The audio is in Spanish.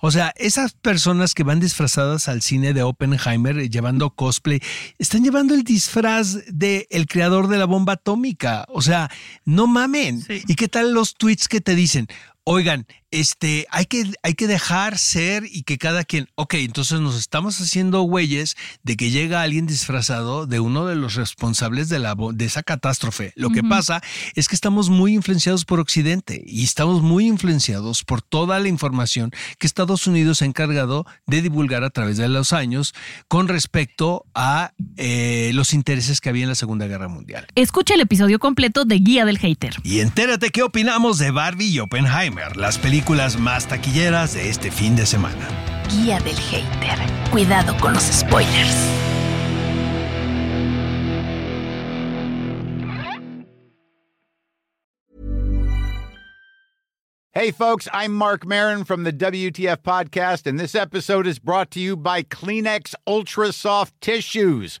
O sea, esas personas que van disfrazadas al cine de Oppenheimer eh, llevando cosplay, están llevando el disfraz de el creador de la bomba atómica. O sea, no mamen. ¿Y qué tal los tweets que te dicen? Oigan, este, hay que, hay que dejar ser y que cada quien, ok, entonces nos estamos haciendo güeyes de que llega alguien disfrazado de uno de los responsables de, la, de esa catástrofe. Lo que pasa es que estamos muy influenciados por Occidente y estamos muy influenciados por toda la información que Estados Unidos ha encargado de divulgar a través de los años con respecto a eh, los intereses que había en la Segunda Guerra Mundial. Escucha el episodio completo de Guía del Hater. Y entérate qué opinamos de Barbie y Oppenheimer, las películas más taquilleras de este fin de semana. Guía del Hater. Cuidado con los spoilers. Hey, folks, I'm Mark Marin from the WTF Podcast, and this episode is brought to you by Kleenex Ultra Soft Tissues,